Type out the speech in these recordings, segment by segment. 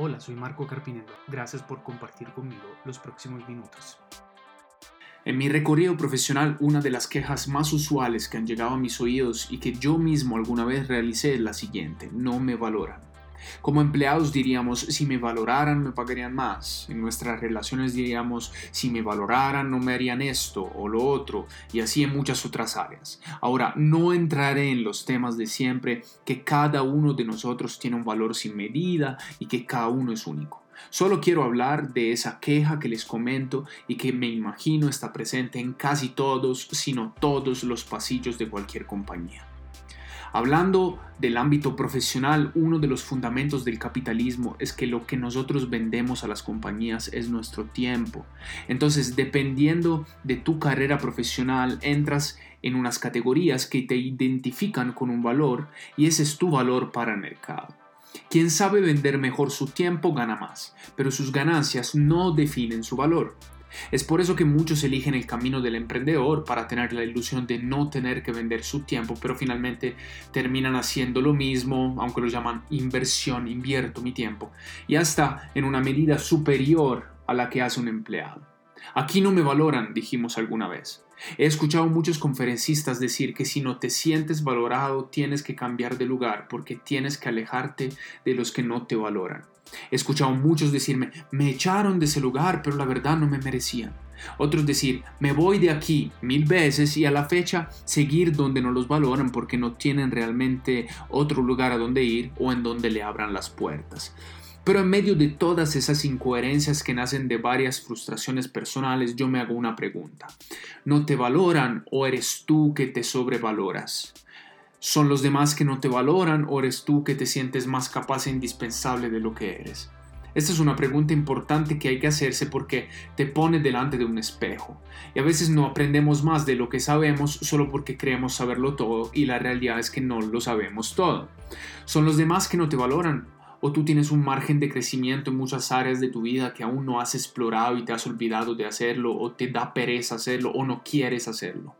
Hola, soy Marco Carpinero. Gracias por compartir conmigo los próximos minutos. En mi recorrido profesional, una de las quejas más usuales que han llegado a mis oídos y que yo mismo alguna vez realicé es la siguiente, no me valoran. Como empleados diríamos, si me valoraran me pagarían más. En nuestras relaciones diríamos, si me valoraran no me harían esto o lo otro, y así en muchas otras áreas. Ahora, no entraré en los temas de siempre, que cada uno de nosotros tiene un valor sin medida y que cada uno es único. Solo quiero hablar de esa queja que les comento y que me imagino está presente en casi todos, sino todos los pasillos de cualquier compañía. Hablando del ámbito profesional, uno de los fundamentos del capitalismo es que lo que nosotros vendemos a las compañías es nuestro tiempo. Entonces, dependiendo de tu carrera profesional, entras en unas categorías que te identifican con un valor y ese es tu valor para el mercado. Quien sabe vender mejor su tiempo gana más, pero sus ganancias no definen su valor. Es por eso que muchos eligen el camino del emprendedor para tener la ilusión de no tener que vender su tiempo, pero finalmente terminan haciendo lo mismo, aunque lo llaman inversión, invierto mi tiempo, y hasta en una medida superior a la que hace un empleado. Aquí no me valoran, dijimos alguna vez. He escuchado muchos conferencistas decir que si no te sientes valorado tienes que cambiar de lugar porque tienes que alejarte de los que no te valoran. He escuchado muchos decirme, me echaron de ese lugar, pero la verdad no me merecían. Otros decir, me voy de aquí mil veces y a la fecha seguir donde no los valoran porque no tienen realmente otro lugar a donde ir o en donde le abran las puertas. Pero en medio de todas esas incoherencias que nacen de varias frustraciones personales, yo me hago una pregunta. ¿No te valoran o eres tú que te sobrevaloras? ¿Son los demás que no te valoran o eres tú que te sientes más capaz e indispensable de lo que eres? Esta es una pregunta importante que hay que hacerse porque te pone delante de un espejo. Y a veces no aprendemos más de lo que sabemos solo porque creemos saberlo todo y la realidad es que no lo sabemos todo. ¿Son los demás que no te valoran? ¿O tú tienes un margen de crecimiento en muchas áreas de tu vida que aún no has explorado y te has olvidado de hacerlo o te da pereza hacerlo o no quieres hacerlo?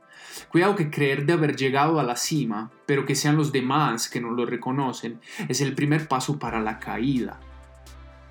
Cuidado que creer de haber llegado a la cima, pero que sean los demás que no lo reconocen, es el primer paso para la caída.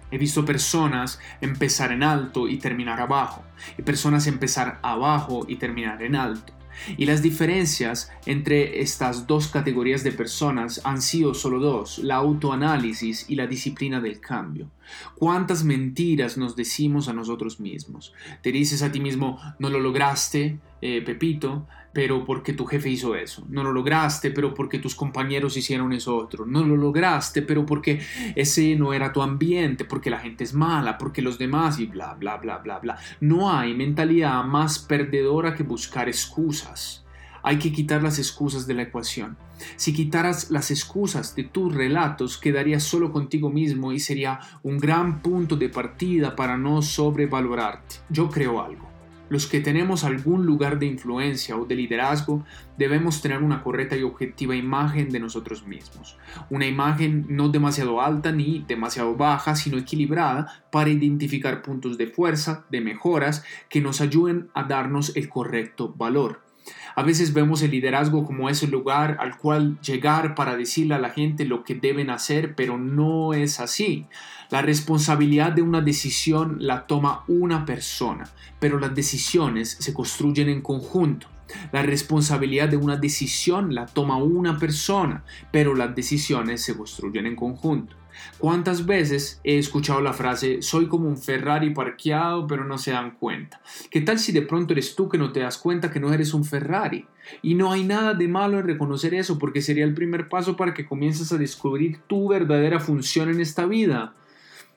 He visto personas empezar en alto y terminar abajo, y personas empezar abajo y terminar en alto. Y las diferencias entre estas dos categorías de personas han sido solo dos, la autoanálisis y la disciplina del cambio. ¿Cuántas mentiras nos decimos a nosotros mismos? Te dices a ti mismo, no lo lograste, eh, Pepito, pero porque tu jefe hizo eso. No lo lograste, pero porque tus compañeros hicieron eso otro. No lo lograste, pero porque ese no era tu ambiente, porque la gente es mala, porque los demás y bla, bla, bla, bla, bla. No hay mentalidad más perdedora que buscar excusas. Hay que quitar las excusas de la ecuación. Si quitaras las excusas de tus relatos, quedarías solo contigo mismo y sería un gran punto de partida para no sobrevalorarte. Yo creo algo. Los que tenemos algún lugar de influencia o de liderazgo debemos tener una correcta y objetiva imagen de nosotros mismos. Una imagen no demasiado alta ni demasiado baja, sino equilibrada para identificar puntos de fuerza, de mejoras que nos ayuden a darnos el correcto valor. A veces vemos el liderazgo como ese lugar al cual llegar para decirle a la gente lo que deben hacer, pero no es así. La responsabilidad de una decisión la toma una persona, pero las decisiones se construyen en conjunto. La responsabilidad de una decisión la toma una persona, pero las decisiones se construyen en conjunto. ¿Cuántas veces he escuchado la frase soy como un Ferrari parqueado pero no se dan cuenta? ¿Qué tal si de pronto eres tú que no te das cuenta que no eres un Ferrari? Y no hay nada de malo en reconocer eso porque sería el primer paso para que comiences a descubrir tu verdadera función en esta vida.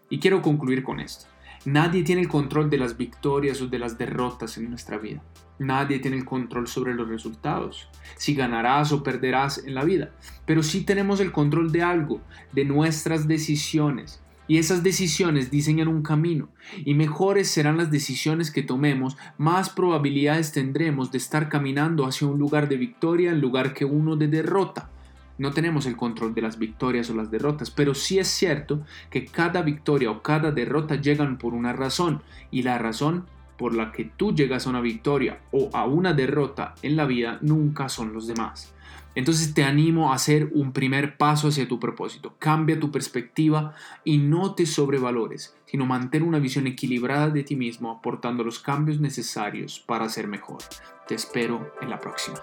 Y quiero concluir con esto. Nadie tiene el control de las victorias o de las derrotas en nuestra vida. Nadie tiene el control sobre los resultados, si ganarás o perderás en la vida. Pero sí tenemos el control de algo, de nuestras decisiones. Y esas decisiones diseñan un camino. Y mejores serán las decisiones que tomemos, más probabilidades tendremos de estar caminando hacia un lugar de victoria en lugar que uno de derrota. No tenemos el control de las victorias o las derrotas, pero sí es cierto que cada victoria o cada derrota llegan por una razón y la razón por la que tú llegas a una victoria o a una derrota en la vida nunca son los demás. Entonces te animo a hacer un primer paso hacia tu propósito. Cambia tu perspectiva y no te sobrevalores, sino mantén una visión equilibrada de ti mismo aportando los cambios necesarios para ser mejor. Te espero en la próxima.